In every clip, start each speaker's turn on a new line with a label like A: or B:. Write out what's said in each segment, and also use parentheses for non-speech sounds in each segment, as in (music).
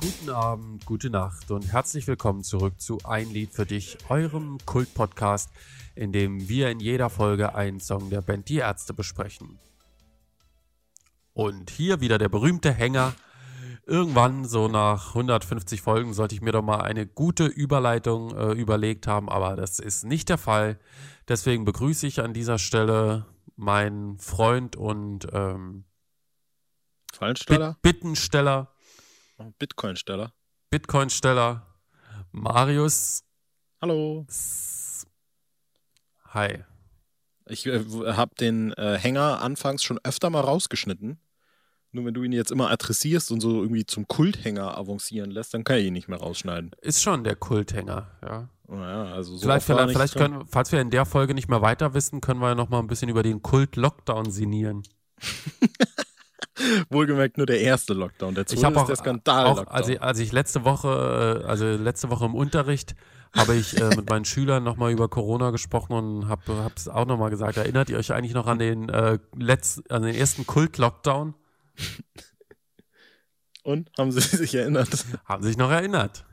A: Guten Abend, gute Nacht und herzlich willkommen zurück zu Ein Lied für dich, eurem Kult-Podcast, in dem wir in jeder Folge einen Song der Band Die Ärzte besprechen. Und hier wieder der berühmte Hänger. Irgendwann, so nach 150 Folgen, sollte ich mir doch mal eine gute Überleitung äh, überlegt haben, aber das ist nicht der Fall. Deswegen begrüße ich an dieser Stelle meinen Freund und ähm? Bit Bittensteller,
B: Bitcoin-Steller.
A: Bitcoin-Steller, Marius.
B: Hallo.
A: Hi.
B: Ich äh, habe den äh, Hänger anfangs schon öfter mal rausgeschnitten. Nur wenn du ihn jetzt immer adressierst und so irgendwie zum Kulthänger avancieren lässt, dann kann ich ihn nicht mehr rausschneiden.
A: Ist schon der Kulthänger, ja.
B: Naja, also so
A: vielleicht, vielleicht, vielleicht können, falls wir in der Folge nicht mehr weiter wissen, können wir ja noch mal ein bisschen über den Kult-Lockdown sinnieren. (laughs)
B: Wohlgemerkt nur der erste Lockdown. Der zweite
A: Ich habe
B: ist
A: auch,
B: der
A: auch
B: Skandal-Lockdown.
A: als, ich, als ich letzte Woche, also letzte Woche im Unterricht, habe ich äh, mit meinen Schülern nochmal über Corona gesprochen und habe es auch nochmal gesagt. Erinnert ihr euch eigentlich noch an den, äh, letz, an den ersten Kult-Lockdown?
B: und? Haben sie sich erinnert?
A: Haben sich noch erinnert.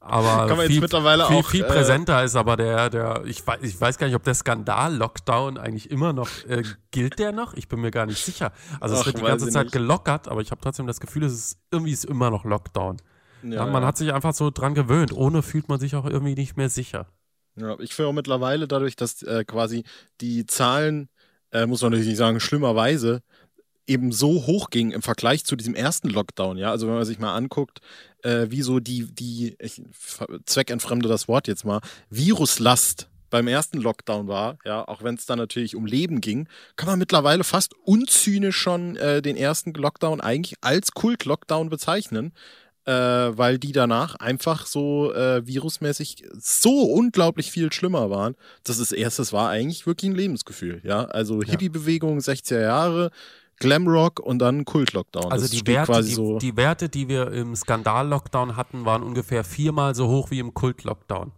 A: Aber
B: Kann man jetzt
A: viel,
B: mittlerweile
A: viel,
B: auch,
A: viel
B: äh,
A: präsenter ist aber der, der, ich weiß, ich weiß gar nicht, ob der Skandal-Lockdown eigentlich immer noch, äh, gilt der noch? Ich bin mir gar nicht sicher. Also es
B: Ach,
A: wird die ganze Zeit
B: nicht.
A: gelockert, aber ich habe trotzdem das Gefühl, es ist irgendwie ist immer noch Lockdown. Ja,
B: Ja,
A: man hat sich einfach so dran gewöhnt. Ohne fühlt man sich auch irgendwie nicht mehr sicher.
B: Ja, ich finde auch mittlerweile dadurch, dass äh, quasi die Zahlen, äh, muss man natürlich nicht sagen, schlimmerweise eben so hoch gingen im Vergleich zu diesem ersten Lockdown, ja. Also wenn man sich mal anguckt, äh, wie so die, die, ich zweckentfremde das Wort jetzt mal, Viruslast beim ersten Lockdown war, ja, auch wenn es dann natürlich um Leben ging, kann man mittlerweile fast unzynisch schon äh, den ersten Lockdown eigentlich als Kult-Lockdown bezeichnen äh, weil die danach einfach so äh, virusmäßig so unglaublich viel schlimmer waren. dass Das erstes war eigentlich wirklich ein Lebensgefühl, ja. Also. Hippie-Bewegung, 60er Jahre, Glamrock und dann Kult-Lockdown.
A: Also die Werte, die,
B: so.
A: die Werte, die wir im Skandal-Lockdown hatten, waren ungefähr viermal so hoch wie im Kult-Lockdown.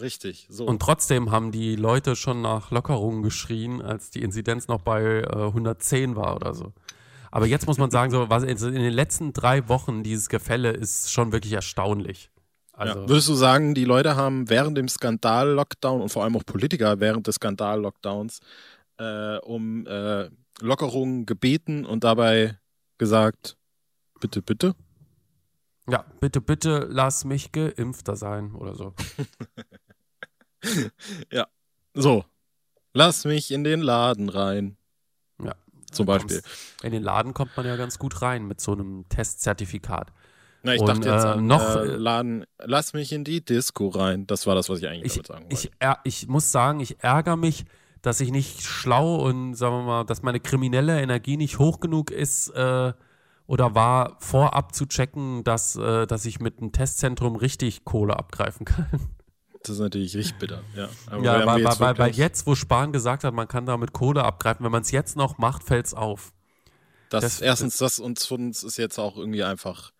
B: richtig, so.
A: Und trotzdem haben die Leute schon nach Lockerungen geschrien, als die Inzidenz noch bei äh, 110 war oder so. Aber jetzt muss man sagen, so was in den letzten drei Wochen dieses Gefälle ist schon wirklich erstaunlich. Also
B: ja. Würdest du sagen, die Leute haben während dem Skandal-Lockdown und vor allem auch Politiker während des Skandal-Lockdowns äh, um äh, Lockerungen gebeten und dabei gesagt, bitte, bitte?
A: ja, bitte, bitte lass mich geimpfter sein oder so. (laughs)
B: So, lass mich in den Laden rein.
A: Ja.
B: Zum Beispiel.
A: In den Laden kommt man ja ganz gut rein mit so einem Testzertifikat.
B: Na, ich
A: Und,
B: dachte jetzt
A: äh,
B: an
A: noch,
B: äh, Laden, lass mich in die Disco rein. Das war das, was ich eigentlich
A: Ich,
B: damit sagen wollte.
A: ich, ich muss sagen, ich ärgere mich, dass ich nicht schlau und sagen wir mal, dass meine kriminelle Energie nicht hoch genug ist äh, oder war, vorab zu checken, dass, äh, dass ich mit einem Testzentrum richtig Kohle abgreifen kann.
B: das ist natürlich richtig bitter. Ja, aber
A: ja, weil,
B: jetzt
A: weil, weil jetzt, wo Spahn gesagt hat, man kann damit Kohle abgreifen, wenn man es jetzt noch macht, fällt es auf.
B: das,
A: das-
B: erstens, das und uns ist jetzt auch irgendwie einfach,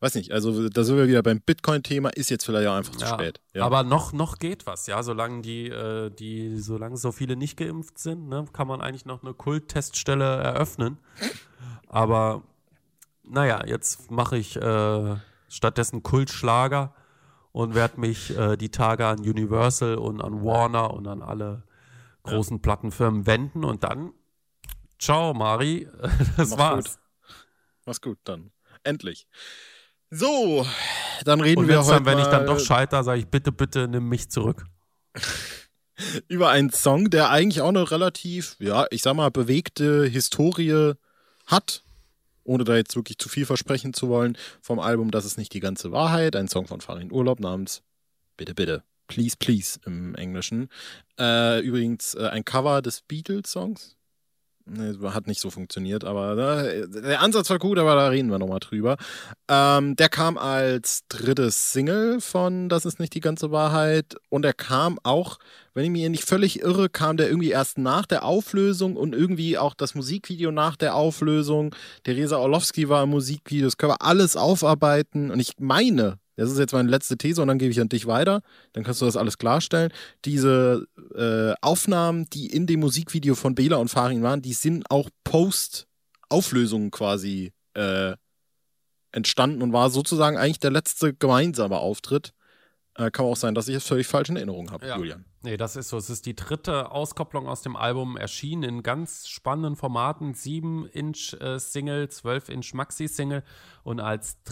B: weiß nicht, also da sind wir wieder beim Bitcoin-Thema, ist jetzt vielleicht auch einfach zu
A: Ja,
B: spät. Ja.
A: Aber noch, noch geht was, ja. Solange die, äh, die, solange so viele nicht geimpft sind, ne, kann man eigentlich noch eine Kultteststelle eröffnen. Aber naja, jetzt mache ich äh, stattdessen Kultschlager und werde mich äh, die Tage an Universal und an Warner und an alle großen Plattenfirmen wenden und dann ciao, Mari. (laughs) Das
B: Mach's
A: war's.
B: gut. Mach's gut dann. Endlich. So, dann reden
A: Und
B: wir heute
A: dann, wenn ich dann doch scheiter, sage ich bitte, bitte nimm mich zurück. (laughs)
B: über einen Song, der eigentlich auch eine relativ, ja, ich sag mal, bewegte Historie hat. Ohne da jetzt wirklich zu viel versprechen zu wollen, vom Album Das ist nicht die ganze Wahrheit, ein Song von Farin Urlaub namens Bitte, bitte, Please, Please im Englischen. Äh, übrigens äh, ein Cover des Beatles-Songs. Nee, hat nicht so funktioniert, aber äh, der Ansatz war gut, aber da reden wir nochmal drüber. Ähm, der kam als drittes Single von Das ist nicht die ganze Wahrheit und er kam auch, wenn ich mich nicht völlig irre, kam der irgendwie erst nach der Auflösung und irgendwie auch das Musikvideo nach der Auflösung. Theresa Orlowski war im Musikvideo, das können wir alles aufarbeiten und ich meine, das ist jetzt meine letzte These und dann gebe ich an dich weiter, dann kannst du das alles klarstellen. Diese äh, Aufnahmen, die in dem Musikvideo von Bela und Farin waren, die sind auch Post-Auflösungen quasi äh, entstanden und war sozusagen eigentlich der letzte gemeinsame Auftritt. Äh, kann auch sein, dass ich es völlig falsch in Erinnerung habe,
A: Ja.
B: Julian.
A: Nee, das ist so. Es ist die dritte Auskopplung aus dem Album, erschienen in ganz spannenden Formaten. 7-Inch-Single, 12-Inch Maxi-Single und als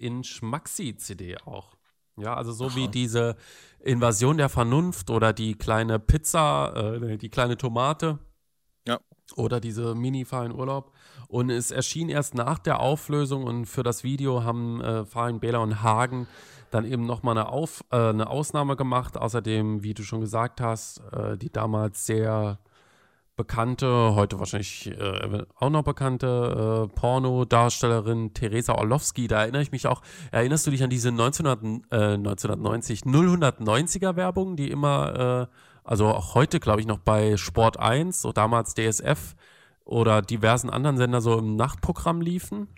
A: 3-Inch Maxi-CD auch. Ja, also so wie diese Invasion der Vernunft oder die kleine Pizza, äh, die kleine Tomate.
B: Ja.
A: Oder diese Mini-Fahren Urlaub. Und es erschien erst nach der Auflösung und für das Video haben äh, Farin Behler und Hagen dann eben nochmal eine, Auf, äh, eine Ausnahme gemacht. Außerdem, wie du schon gesagt hast, äh, die damals sehr bekannte, heute wahrscheinlich äh, auch noch bekannte äh, Pornodarstellerin Theresa Orlowski. Da erinnere ich mich auch. Erinnerst du dich an diese 1900, äh, 1990, 090er Werbung, die immer, äh, also auch heute, glaube ich, noch bei Sport 1, so damals DSF oder diversen anderen Sender so im Nachtprogramm liefen?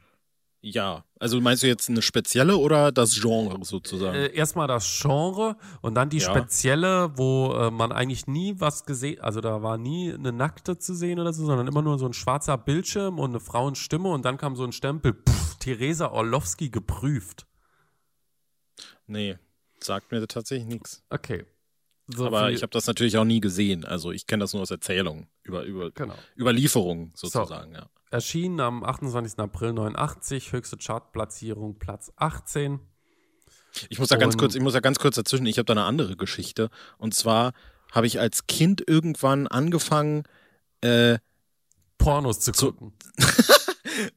B: Ja, also meinst du jetzt eine spezielle oder das Genre sozusagen?
A: Äh, erstmal das Genre und dann die
B: Ja.
A: spezielle, wo äh, man eigentlich nie was gesehen, also da war nie eine Nackte zu sehen oder so, sondern immer nur so ein schwarzer Bildschirm und eine Frauenstimme und dann kam so ein Stempel, pff, Theresa Orlowski geprüft.
B: nee, sagt mir tatsächlich nichts.
A: Okay. So
B: Aber ich habe das natürlich auch nie gesehen. Also ich kenne das nur aus Erzählungen, über, über,
A: genau.
B: Überlieferungen sozusagen, ja.
A: Erschienen am 28. April 89, höchste Chartplatzierung Platz 18.
B: Ich muss da ganz kurz, ich muss da ganz kurz dazwischen, ich habe da eine andere Geschichte. Und zwar habe ich als Kind irgendwann angefangen, äh,
A: Pornos zu gucken. (laughs)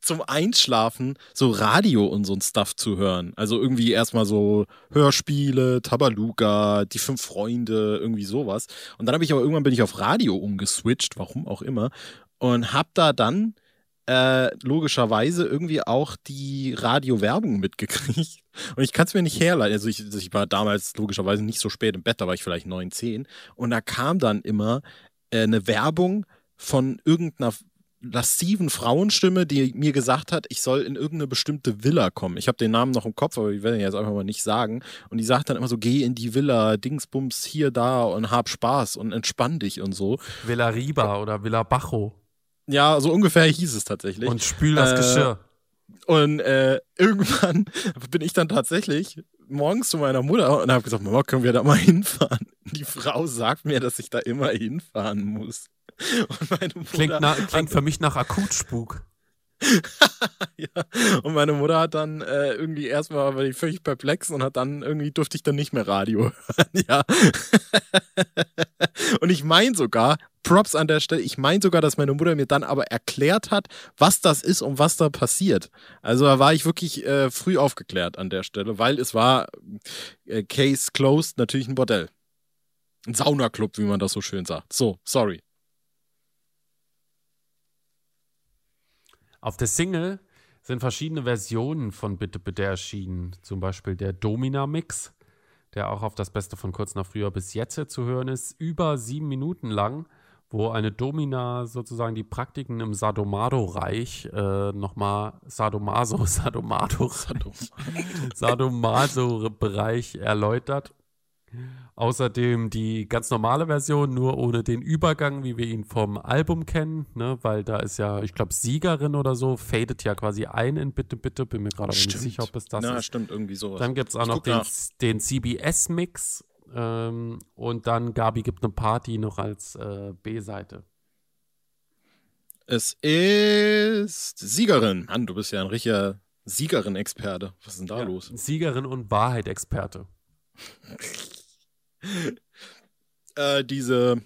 B: zum Einschlafen so Radio und so ein Stuff zu hören. Also irgendwie erstmal so Hörspiele, Tabaluga, die fünf Freunde, irgendwie sowas. Und dann habe ich aber irgendwann bin ich auf Radio umgeswitcht, warum auch immer, und habe da dann äh, logischerweise irgendwie auch die Radiowerbung mitgekriegt. (laughs) Und ich kann es mir nicht herleiten. Also ich, ich war damals logischerweise nicht so spät im Bett, da war ich vielleicht neun, zehn. Und da kam dann immer äh, eine Werbung von irgendeiner lassiven Frauenstimme, die mir gesagt hat, ich soll in irgendeine bestimmte Villa kommen. Ich habe den Namen noch im Kopf, aber ich werde ihn jetzt einfach mal nicht sagen. Und die sagt dann immer so, geh in die Villa, Dingsbums hier, da und hab Spaß und entspann dich und so.
A: Villa Riba oder Villa Bajo.
B: Ja, so ungefähr hieß es tatsächlich.
A: Und spül das
B: Äh,
A: Geschirr.
B: Und äh, irgendwann (laughs) bin ich dann tatsächlich morgens zu meiner Mutter und habe gesagt, Mama, können wir da mal (laughs) hinfahren? Die Frau sagt mir, dass ich da immer hinfahren muss.
A: Klingt, na, klingt für mich nach Akutspuk. (laughs)
B: ja, und meine Mutter hat dann äh, irgendwie erstmal war ich völlig perplex und hat dann irgendwie durfte ich dann nicht mehr Radio (laughs) hören. ja. (laughs) und ich meine sogar, Props an der Stelle, ich meine sogar, dass meine Mutter mir dann aber erklärt hat, was das ist und was da passiert. Also da war ich wirklich äh, früh aufgeklärt an der Stelle, weil es war äh, Case Closed natürlich ein Bordell. Ein Saunaclub, wie man das so schön sagt. So, sorry.
A: Auf der Single sind verschiedene Versionen von Bitte Bitte erschienen. Zum Beispiel der Domina-Mix, der auch auf das Beste von kurz nach früher bis jetzt zu hören ist, über sieben Minuten lang, wo eine Domina sozusagen die Praktiken im Sadomado-Reich äh, nochmal Sadomaso, (laughs) Sadomado, Sadomaso-Bereich erläutert. Außerdem die ganz normale Version, nur ohne den Übergang, wie wir ihn vom Album kennen, ne? weil da ist ja, ich glaube, Siegerin oder so, fadet ja quasi ein in Bitte, Bitte, bin mir gerade nicht sicher, ob es das
B: Na,
A: ist.
B: stimmt, irgendwie sowas.
A: Dann gibt es auch noch den, den CBS-Mix ähm, und dann Gabi gibt eine Party noch als äh, B-Seite.
B: Es ist Siegerin. Mann, du bist ja ein richtiger Siegerin-Experte. Was ist denn da
A: Ja,
B: los?
A: Siegerin und Wahrheit-Experte. (laughs) (laughs)
B: Äh, diese,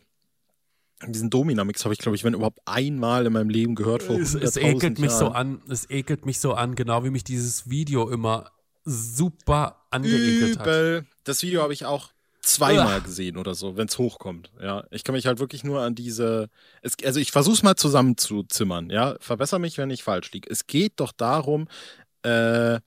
B: diesen Domina-Mix habe ich, glaube ich, wenn überhaupt einmal in meinem Leben gehört. Vor
A: Es, es
B: 100.000
A: ekelt mich so
B: Jahren.
A: an, es ekelt mich so an, genau wie mich dieses Video immer super angeekelt hat.
B: Übel. Das Video habe ich auch zweimal
A: Uah.
B: gesehen oder so, wenn es hochkommt. Ja, ich kann mich halt wirklich nur an diese. Es, also ich versuche es mal zusammenzuzimmern. Ja, verbessere mich, wenn ich falsch liege. Es geht doch darum, äh,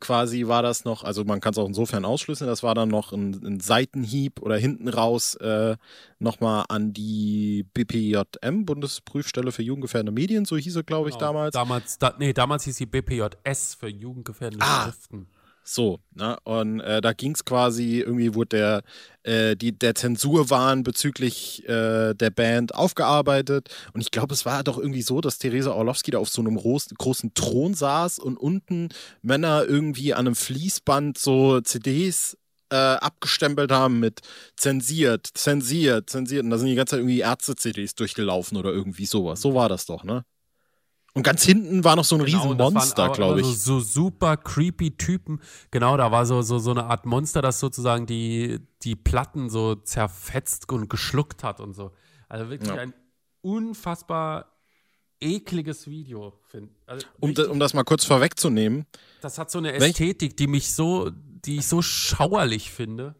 B: quasi war das noch, also man kann es auch insofern ausschlüsseln, das war dann noch ein, ein Seitenhieb oder hinten raus äh, nochmal an die BPJM, Bundesprüfstelle für jugendgefährdende Medien, so hieß es, glaube ich,
A: Genau.
B: damals.
A: Damals, da, nee, damals hieß sie BPJS für jugendgefährdende
B: Ah.
A: Schriften.
B: So, ne? Und äh, da ging es quasi, irgendwie wurde der, äh, die, der Zensurwahn bezüglich äh, der Band aufgearbeitet. Und ich glaube, es war doch irgendwie so, dass Theresa Orlowski da auf so einem großen, großen Thron saß und unten Männer irgendwie an einem Fließband so CDs äh, abgestempelt haben mit zensiert, zensiert, zensiert. Und da sind die ganze Zeit irgendwie Ärzte-CDs durchgelaufen oder irgendwie sowas. So war das doch, ne? Und ganz hinten war noch so ein genau, riesen Monster, glaube ich.
A: So, so super creepy Typen. Genau, da war so, so, so eine Art Monster, das sozusagen die, die Platten so zerfetzt und geschluckt hat und so. Also wirklich ja. ein unfassbar ekliges Video,
B: also um, um das mal kurz vorwegzunehmen.
A: Das hat so eine Ästhetik, die mich so, die ich so schauerlich finde.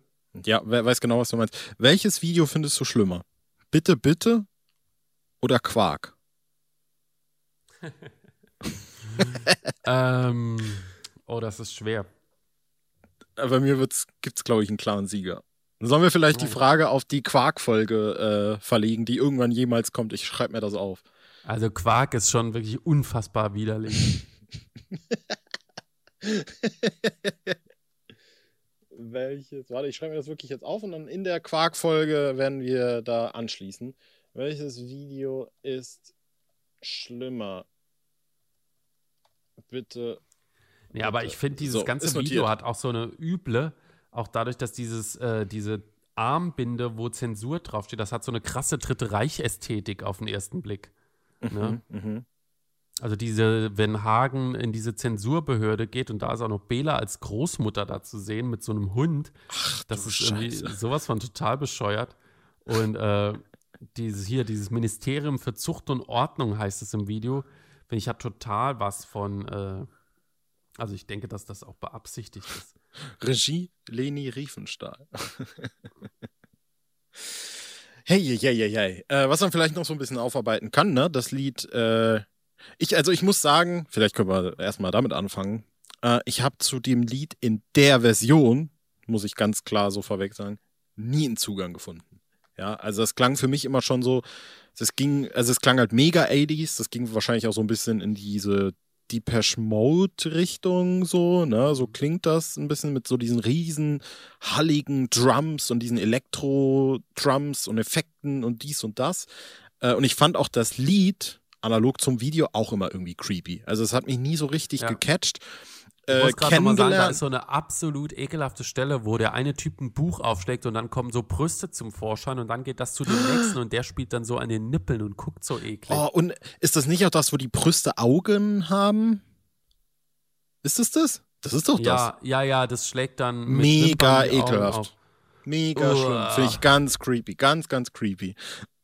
B: Ja, wer weiß genau, was du meinst. Welches Video findest du schlimmer? Bitte, bitte oder Quark? (laughs)
A: ähm, oh, das ist schwer.
B: Bei mir gibt es, glaube ich, einen klaren Sieger. Sollen wir vielleicht die Frage auf die Quark-Folge äh, verlegen, die irgendwann jemals kommt? Ich schreibe mir das auf.
A: Also Quark ist schon wirklich unfassbar widerlich. (laughs)
B: Welches? Warte, ich schreibe mir das wirklich jetzt auf und dann in der Quark-Folge werden wir da anschließen. Welches Video ist schlimmer? Bitte.
A: Ja, aber ich finde, dieses so, ganze Video hat auch so eine üble, auch dadurch, dass dieses, äh, diese Armbinde, wo Zensur draufsteht, das hat so eine krasse Dritte Reich-Ästhetik auf den ersten Blick. Ne? Mhm, mhm. Also diese, wenn Hagen in diese Zensurbehörde geht und da ist auch noch Bela als Großmutter da zu sehen mit so einem Hund, Ach, das ist irgendwie sowas von total bescheuert. Und äh, dieses hier, dieses Ministerium für Zucht und Ordnung heißt es im Video, ich, hat total was von, äh, also ich denke, dass das auch beabsichtigt ist. (laughs)
B: Regie Leni Riefenstahl. (laughs) hey, hey, hey, hey. Äh, was man vielleicht noch so ein bisschen aufarbeiten kann, ne? Das Lied, äh, ich, also ich muss sagen, vielleicht können wir erstmal damit anfangen. Äh, ich habe zu dem Lied in der Version, muss ich ganz klar so vorweg sagen, nie einen Zugang gefunden. Ja, also das klang für mich immer schon so, das ging, also es klang halt mega 80s, das ging wahrscheinlich auch so ein bisschen in diese Depeche Mode Richtung so, ne, so klingt das ein bisschen mit so diesen riesen halligen Drums und diesen Elektro-Drums und Effekten und dies und das. Äh, und ich fand auch das Lied analog zum Video auch immer irgendwie creepy. Also es hat mich nie so richtig ja. gecatcht.
A: Ich muss äh, gerade mal sagen, da ist so eine absolut ekelhafte Stelle, wo der eine Typ ein Buch aufschlägt und dann kommen so Brüste zum Vorschein und dann geht das zu dem nächsten und der spielt dann so an den Nippeln und guckt so eklig.
B: Oh, und ist das nicht auch das, wo die Brüste Augen haben? Ist das das? Das ist doch das.
A: Ja, ja, ja, das schlägt dann
B: mega ekelhaft. Mega Uah. schlimm. Finde ich ganz creepy. Ganz, ganz creepy.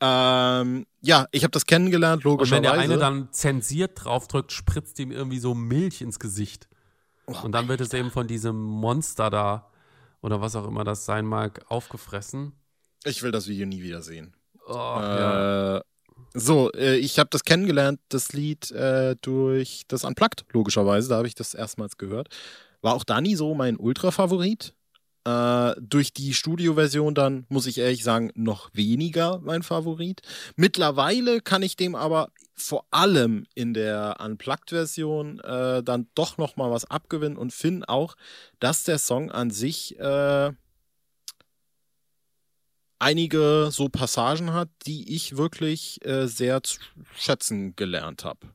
B: Ähm, ja, ich habe das kennengelernt, logischerweise. Und
A: wenn der eine dann zensiert draufdrückt, spritzt ihm irgendwie so Milch ins Gesicht. Oh, und dann wird es eben von diesem Monster da oder was auch immer das sein mag, aufgefressen.
B: Ich will das Video nie wieder sehen. Oh, äh, ja. So, äh, ich habe das kennengelernt, das Lied äh, durch das Unplugged, logischerweise. Da habe ich das erstmals gehört. War auch da nie so mein Ultra-Favorit. Äh, durch die Studioversion dann, muss ich ehrlich sagen, noch weniger mein Favorit. Mittlerweile kann ich dem aber vor allem in der Unplugged-Version äh, dann doch noch mal was abgewinnen und finde auch, dass der Song an sich äh, einige so Passagen hat, die ich wirklich äh, sehr zu schätzen gelernt habe.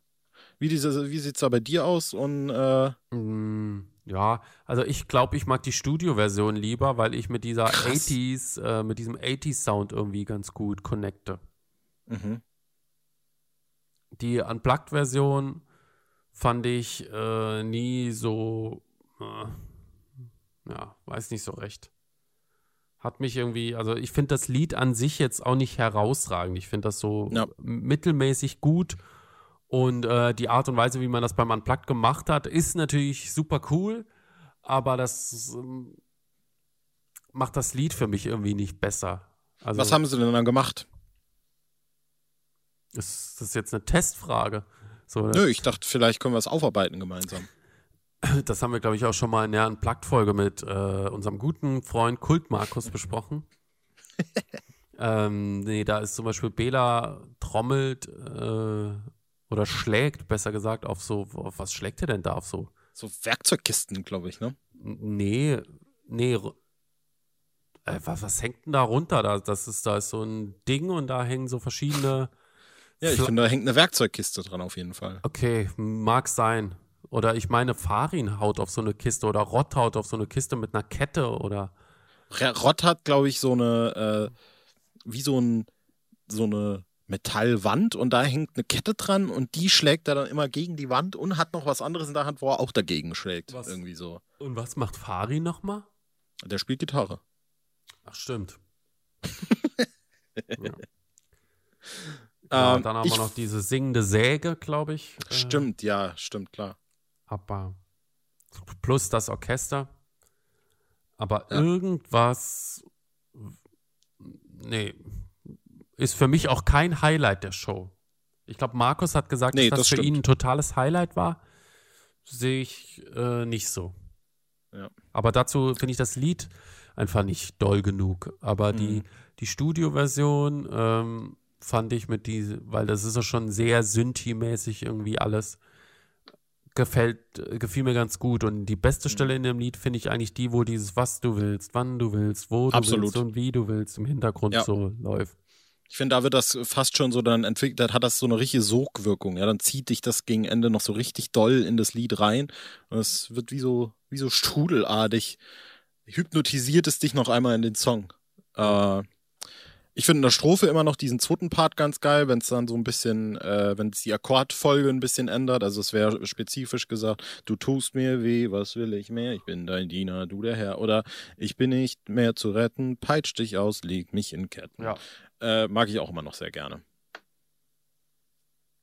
B: Wie, wie sieht es da bei dir aus? Und,
A: mm, ja, also ich glaube, ich mag die Studio-Version lieber, weil ich mit dieser Krass. 80s, äh, mit diesem 80s-Sound irgendwie ganz gut connecte. Mhm. Die Unplugged-Version fand ich äh, nie so, äh, ja, weiß nicht so recht. Hat mich irgendwie, also ich finde das Lied an sich jetzt auch nicht herausragend. Ich finde das so ja. mittelmäßig gut. Und äh, die Art und Weise, wie man das beim Unplugged gemacht hat, ist natürlich super cool, aber das ähm, macht das Lied für mich irgendwie nicht besser.
B: Also, Was haben sie denn dann gemacht?
A: Ist das jetzt eine Testfrage?
B: So, Nö, ich dachte, vielleicht können wir es aufarbeiten gemeinsam.
A: Das haben wir, glaube ich, auch schon mal in der Unplugged-Folge mit äh, unserem guten Freund Kult Markus besprochen. (laughs) ähm, nee, da ist zum Beispiel Bela trommelt äh, oder schlägt, besser gesagt, auf so, auf was schlägt er denn da auf so?
B: So Werkzeugkisten, glaube ich, ne?
A: Nee, nee. Äh, was, was hängt denn da runter? Da, das ist, da ist so ein Ding und da hängen so verschiedene.
B: Ja, ich finde, da hängt eine Werkzeugkiste dran auf jeden Fall.
A: Okay, mag sein. Oder ich meine, Farin haut auf so eine Kiste oder Rott haut auf so eine Kiste mit einer Kette oder.
B: Rott hat, glaube ich, so eine, äh, wie so, ein, so eine Metallwand und da hängt eine Kette dran und die schlägt er dann immer gegen die Wand und hat noch was anderes in der Hand, wo er auch dagegen schlägt.
A: Was?
B: Irgendwie so.
A: Und was macht Farin nochmal?
B: Der spielt Gitarre.
A: Ach, stimmt. (laughs) ja. Ja,
B: Ähm,
A: dann haben wir noch diese singende Säge, glaube ich. äh,
B: Stimmt, ja, stimmt, klar.
A: Aber plus das Orchester. Aber
B: Ja.
A: irgendwas, nee, ist für mich auch kein Highlight der Show. Ich glaube, Markus hat gesagt,
B: Nee,
A: dass das,
B: das
A: für ihn ein totales Highlight war. Sehe ich äh, nicht so.
B: Ja.
A: Aber dazu finde ich das Lied einfach nicht doll genug. Aber die,
B: Mhm.
A: die Studioversion ähm, fand ich mit diese, weil das ist ja schon sehr Synthi-mäßig irgendwie alles. Gefällt, gefiel mir ganz gut. Und die
B: Mhm.
A: beste Stelle in dem Lied finde ich eigentlich die, wo dieses Was du willst, wann du willst, wo du
B: Absolut.
A: willst und wie du willst im Hintergrund
B: Ja.
A: so läuft.
B: Ich finde, da wird das fast schon so dann entwickelt, hat das so eine richtige Sogwirkung. Ja, dann zieht dich das gegen Ende noch so richtig doll in das Lied rein. Und es wird wie so, wie so strudelartig. Hypnotisiert es dich noch einmal in den Song. Äh, ich finde in der Strophe immer noch diesen zweiten Part ganz geil, wenn es dann so ein bisschen, äh, wenn es die Akkordfolge ein bisschen ändert. Also es wäre spezifisch gesagt, du tust mir weh, was will ich mehr? Ich bin dein Diener, du der Herr. Oder ich bin nicht mehr zu retten, peitsch dich aus, leg mich in Ketten.
A: Ja.
B: Äh, mag ich auch immer noch sehr gerne.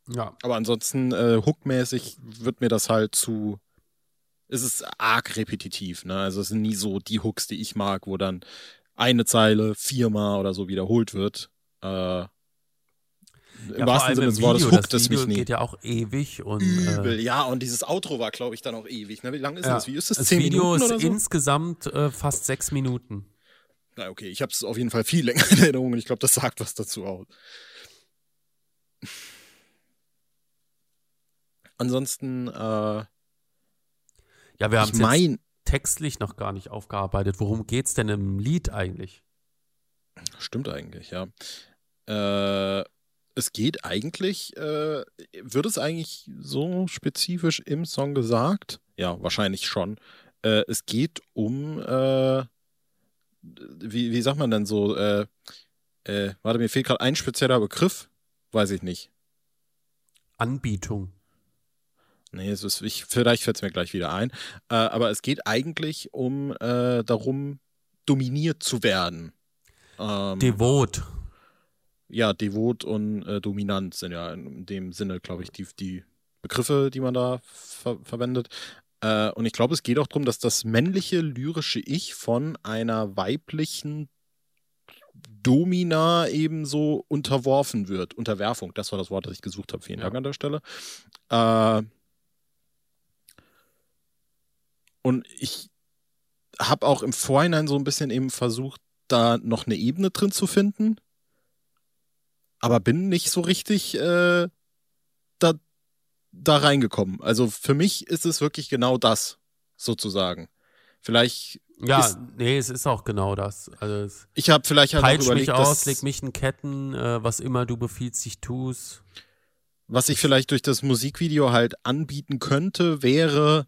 A: Ja.
B: Aber ansonsten, äh, hookmäßig wird mir das halt zu. Es ist arg repetitiv, ne? Also es sind nie so die Hooks, die ich mag, wo dann eine Zeile viermal oder so wiederholt wird. Äh, Im
A: Ja,
B: wahrsten Sinne des Wortes
A: das
B: es mich nie.
A: geht ja auch ewig und
B: Übel,
A: äh,
B: ja, und dieses Outro war, glaube ich, dann auch ewig. Ne? Wie lang ist
A: ja,
B: das? Wie ist das?
A: das
B: Zehn
A: Video
B: Minuten
A: ist
B: oder so?
A: insgesamt äh, fast sechs Minuten.
B: Na, okay, ich habe es auf jeden Fall viel (laughs) länger in Erinnerung und ich glaube, das sagt was dazu aus. Ansonsten, äh,
A: Ja, wir haben
B: ich mein,
A: textlich noch gar nicht aufgearbeitet. Worum geht's denn im Lied eigentlich?
B: stimmt eigentlich, ja. Äh, es geht eigentlich, äh, wird es eigentlich so spezifisch im Song gesagt? Ja, wahrscheinlich schon. Äh, es geht um, äh, wie, wie sagt man denn so, äh, äh, warte, mir fehlt gerade ein spezieller Begriff, weiß ich nicht.
A: Anbietung.
B: Nee, es ist, ich, vielleicht fällt es mir gleich wieder ein. Äh, aber es geht eigentlich um äh, darum, dominiert zu werden. Ähm,
A: Devot.
B: ja, devot und äh, dominant sind ja in dem Sinne, glaube ich, die, die Begriffe, die man da ver verwendet. Äh, und ich glaube, es geht auch darum, dass das männliche lyrische Ich von einer weiblichen Domina ebenso unterworfen wird. Unterwerfung, das war das Wort, das ich gesucht habe. Vielen
A: Ja.
B: Dank an der Stelle. Äh, und ich habe auch im Vorhinein so ein bisschen eben versucht, da noch eine Ebene drin zu finden. Aber bin nicht so richtig äh, da, da reingekommen. Also für mich ist es wirklich genau das, sozusagen. Vielleicht,
A: Ja,
B: ist-
A: nee, es ist auch genau das. Also es
B: ich habe vielleicht halt auch
A: peitscht
B: überlegt,
A: mich aus, leg mich in Ketten, äh, was immer du befiehlst, ich tu's.
B: was ich vielleicht durch das Musikvideo halt anbieten könnte, wäre,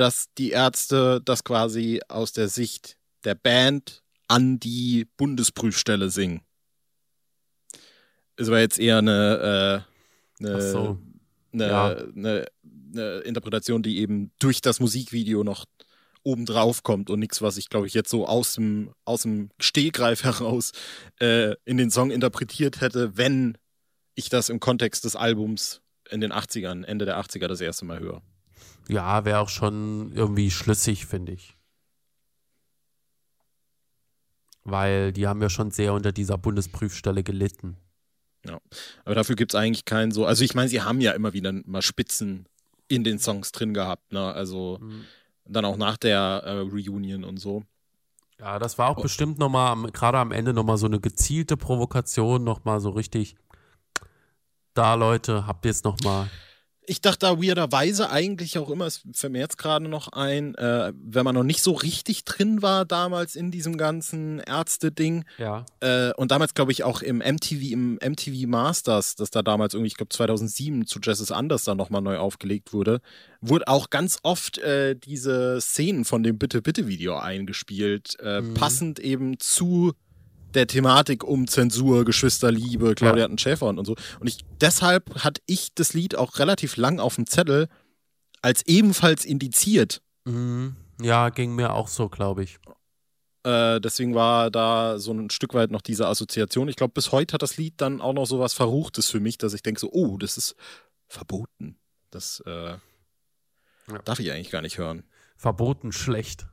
B: dass die Ärzte das quasi aus der Sicht der Band an die Bundesprüfstelle singen. Es war jetzt eher eine, äh, eine,
A: so.
B: eine,
A: Ja.
B: eine, eine Interpretation, die eben durch das Musikvideo noch obendrauf kommt und nichts, was ich, glaube ich, jetzt so aus dem, aus dem Stehgreif heraus äh, in den Song interpretiert hätte, wenn ich das im Kontext des Albums in den 80ern, Ende der 80er das erste Mal höre.
A: Ja, wäre auch schon irgendwie schlüssig, finde ich. Weil die haben ja schon sehr unter dieser Bundesprüfstelle gelitten.
B: Aber dafür gibt es eigentlich keinen so. Also ich meine, sie haben ja immer wieder mal Spitzen in den Songs drin gehabt, ne? Also
A: Mhm.
B: dann auch nach der äh, Reunion und so.
A: Ja, das war auch
B: Oh.
A: bestimmt nochmal, gerade am Ende nochmal so eine gezielte Provokation, nochmal so richtig. Da, Leute, habt ihr es nochmal.
B: Ich dachte da weirderweise eigentlich auch immer, es fällt mir jetzt gerade noch ein, äh, wenn man noch nicht so richtig drin war damals in diesem ganzen Ärzte-Ding.
A: Ja.
B: Äh, und damals, glaube ich, auch im MTV, im MTV Masters, das da damals irgendwie, ich glaube 2007 zu Jesses Anders dann nochmal neu aufgelegt wurde, wurde auch ganz oft äh, diese Szenen von dem Bitte-Bitte-Video eingespielt, äh,
A: Mhm.
B: passend eben zu der Thematik um Zensur, Geschwisterliebe, Claudia
A: Ja.
B: Schäfer und, und so. Und ich, deshalb hatte ich das Lied auch relativ lang auf dem Zettel als ebenfalls indiziert.
A: Mhm. Ja, ging mir auch so, glaube ich.
B: Äh, deswegen war da so ein Stück weit noch diese Assoziation. Ich glaube, bis heute hat das Lied dann auch noch so was Verruchtes für mich, dass ich denke so, oh, das ist verboten. Das äh, darf ich eigentlich gar nicht hören.
A: Verboten schlecht.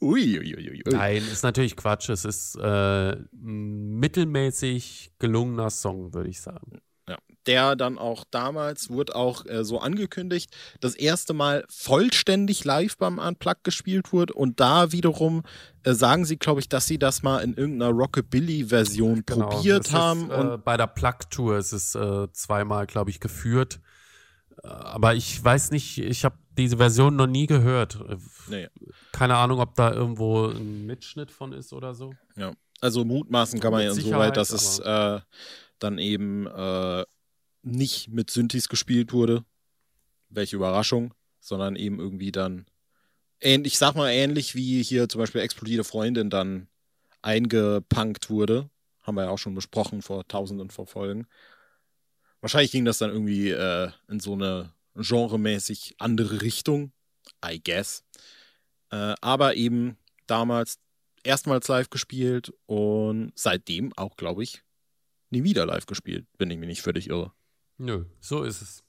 B: Ui, ui, ui, ui.
A: Nein, ist natürlich Quatsch. Es ist äh, ein mittelmäßig gelungener Song, würde ich sagen.
B: der dann auch damals wurde auch äh, so angekündigt, das erste Mal vollständig live beim Unplugged gespielt wurde und da wiederum äh, sagen sie, glaube ich, dass sie das mal in irgendeiner Rockabilly-Version probiert
A: Genau, es
B: haben
A: Ist,
B: und
A: äh, bei der Plug-Tour ist es äh, zweimal, glaube ich, geführt. Äh, Aber ich weiß nicht, ich habe diese Version noch nie gehört.
B: Nee,
A: Keine Ahnung, ob da irgendwo ein Mitschnitt von ist oder so.
B: ja. Also mutmaßen kann man ja insoweit, dass es äh, dann eben äh, nicht mit Synthes gespielt wurde. Welche Überraschung, sondern eben irgendwie dann ähnlich, ich sag mal ähnlich wie hier zum Beispiel Explodierte Freundin dann eingepunkt wurde. Haben wir ja auch schon besprochen vor tausenden von Folgen. Wahrscheinlich ging das dann irgendwie äh, in so eine genremäßig andere Richtung. I guess. Äh, aber eben damals erstmals live gespielt und seitdem auch, glaube ich, nie wieder live gespielt, wenn ich mich nicht völlig irre.
A: Nö, so ist es.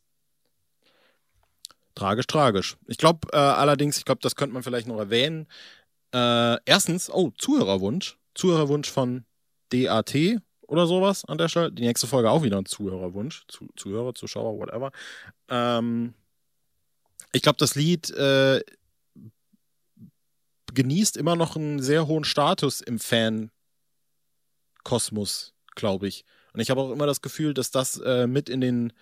B: Tragisch, tragisch. Ich glaube äh, allerdings, ich glaube, das könnte man vielleicht noch erwähnen. Äh, erstens, oh, Zuhörerwunsch. Zuhörerwunsch von DAT oder sowas an der Stelle. Die nächste Folge auch wieder ein Zuhörerwunsch. Zu, Zuhörer, Zuschauer, whatever. Ähm, ich glaube, das Lied äh, genießt immer noch einen sehr hohen Status im Fan-Kosmos, glaube ich. Und ich habe auch immer das Gefühl, dass das äh, mit in den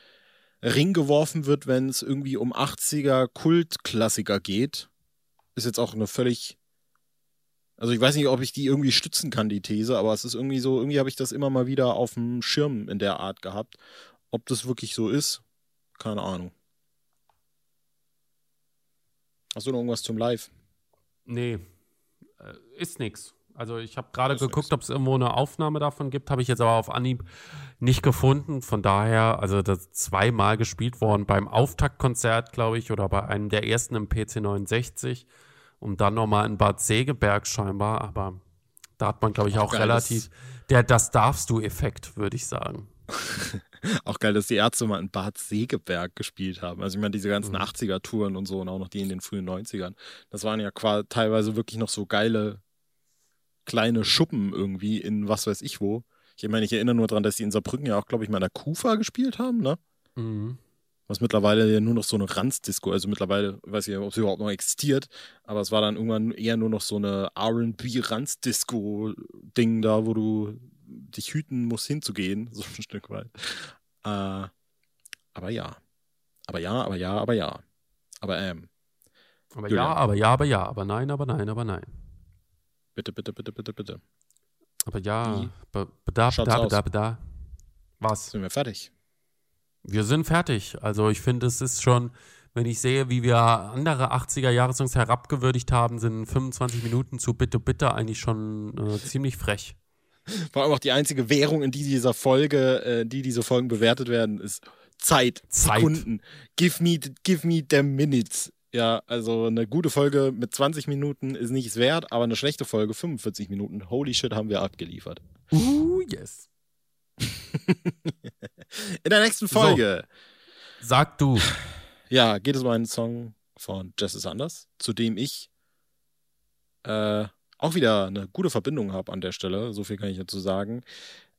B: Ring geworfen wird, wenn es irgendwie um 80er Kultklassiker geht. Ist jetzt auch eine völlig. Also ich weiß nicht, ob ich die irgendwie stützen kann, die These, aber es ist irgendwie so, irgendwie habe ich das immer mal wieder auf dem Schirm in der Art gehabt. Ob das wirklich so ist, keine Ahnung. Hast du noch irgendwas zum Live?
A: Nee, äh, ist nix. Also ich habe gerade geguckt, ob es irgendwo eine Aufnahme davon gibt, habe ich jetzt aber auf Anhieb nicht gefunden. Von daher, also das ist zweimal gespielt worden beim Auftaktkonzert, glaube ich, oder bei einem der ersten im PC 69 und dann nochmal in Bad Segeberg scheinbar. Aber da hat man, glaube ich,
B: Auch
A: auch
B: geil,
A: relativ der Das darfst du Effekt, würde ich sagen. (laughs)
B: Auch geil, dass die Ärzte mal in Bad Segeberg gespielt haben. Also ich meine, diese ganzen
A: Mhm.
B: 80er-Touren und so und auch noch die in den frühen 90ern. Das waren ja teilweise wirklich noch so geile kleine Schuppen irgendwie in was weiß ich wo. Ich meine, ich erinnere nur daran, dass die in Saarbrücken ja auch, glaube ich, mal in der Kufa gespielt haben, ne?
A: Mhm.
B: Was mittlerweile ja nur noch so eine Ranzdisco, also mittlerweile, weiß ich nicht, ob es überhaupt noch existiert, aber es war dann irgendwann eher nur noch so eine RB-Ranzdisco-Ding da, wo du dich hüten musst, hinzugehen, (laughs) so ein Stück weit. Äh, aber ja. Aber ja, aber ja, aber ja. Aber ähm,
A: Aber
B: Julian.
A: ja, aber ja, aber ja, aber nein, aber nein, aber nein.
B: bitte, bitte, bitte, bitte, bitte.
A: Aber ja,
B: schaut's
A: beda,
B: aus?
A: beda, beda. Was?
B: Sind wir fertig?
A: Wir sind fertig. Also ich finde, es ist schon, wenn ich sehe, wie wir andere 80er-Jahre-Songs herabgewürdigt haben, sind 25 Minuten zu Bitte, Bitte eigentlich schon äh, ziemlich frech.
B: Vor allem auch die einzige Währung, in die dieser Folge, äh, die diese Folgen bewertet werden, ist Zeit.
A: Zeit.
B: Sekunden. Give me, give me the minutes. Ja, also eine gute Folge mit 20 Minuten ist nichts wert, aber eine schlechte Folge 45 Minuten. Holy shit, haben wir abgeliefert.
A: Uh, yes. (laughs)
B: In der nächsten Folge,
A: Sag du. (sighs)
B: ja, geht es um einen Song von Jesse Sanders, zu dem ich äh, auch wieder eine gute Verbindung habe an der Stelle. So viel kann ich dazu sagen.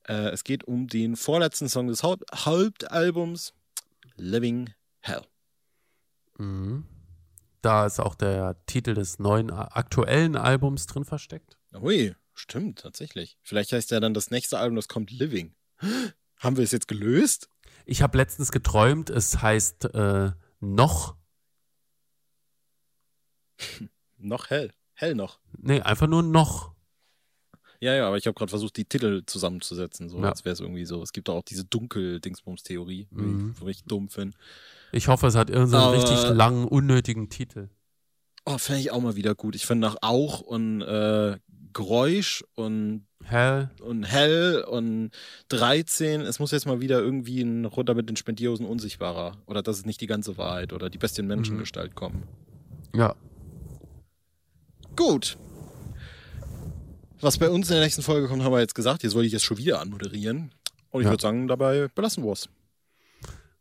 B: Äh, es geht um den vorletzten Song des Haupt Hauptalbums, Living Hell.
A: Mhm. Da ist auch der Titel des neuen a- aktuellen Albums drin versteckt.
B: Ui, stimmt, tatsächlich. Vielleicht heißt ja dann das nächste Album, das kommt Living. Haben wir es jetzt gelöst?
A: Ich habe letztens geträumt, es heißt äh, noch.
B: noch hell. Hell noch.
A: Nee, einfach nur noch.
B: Ja, ja, aber ich habe gerade versucht, die Titel zusammenzusetzen, so ja. als wäre es irgendwie so. Es gibt auch diese Dunkel-Dingsbums-Theorie, mhm. die ich dumm finde.
A: Ich hoffe, es hat irgendeinen richtig langen, unnötigen Titel.
B: Oh, fände ich auch mal wieder gut. Ich finde nach auch und äh, Geräusch und
A: Hell
B: und Hell und 13. Es muss jetzt mal wieder irgendwie ein runter mit den Spendierhosen unsichtbarer oder das ist nicht die ganze Wahrheit oder die Bestien Menschengestalt mhm. kommen.
A: Ja.
B: Gut. Was bei uns in der nächsten Folge kommt, haben wir jetzt gesagt. Jetzt wollte ich jetzt schon wieder anmoderieren. Und ich ja. würde sagen, dabei belassen wir es.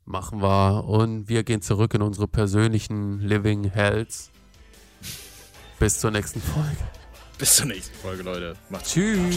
A: Machen wir. Und wir gehen zurück in unsere persönlichen Living Hells. Bis zur nächsten Folge.
B: Bis zur nächsten Folge, Leute.
A: Macht's Tschüss.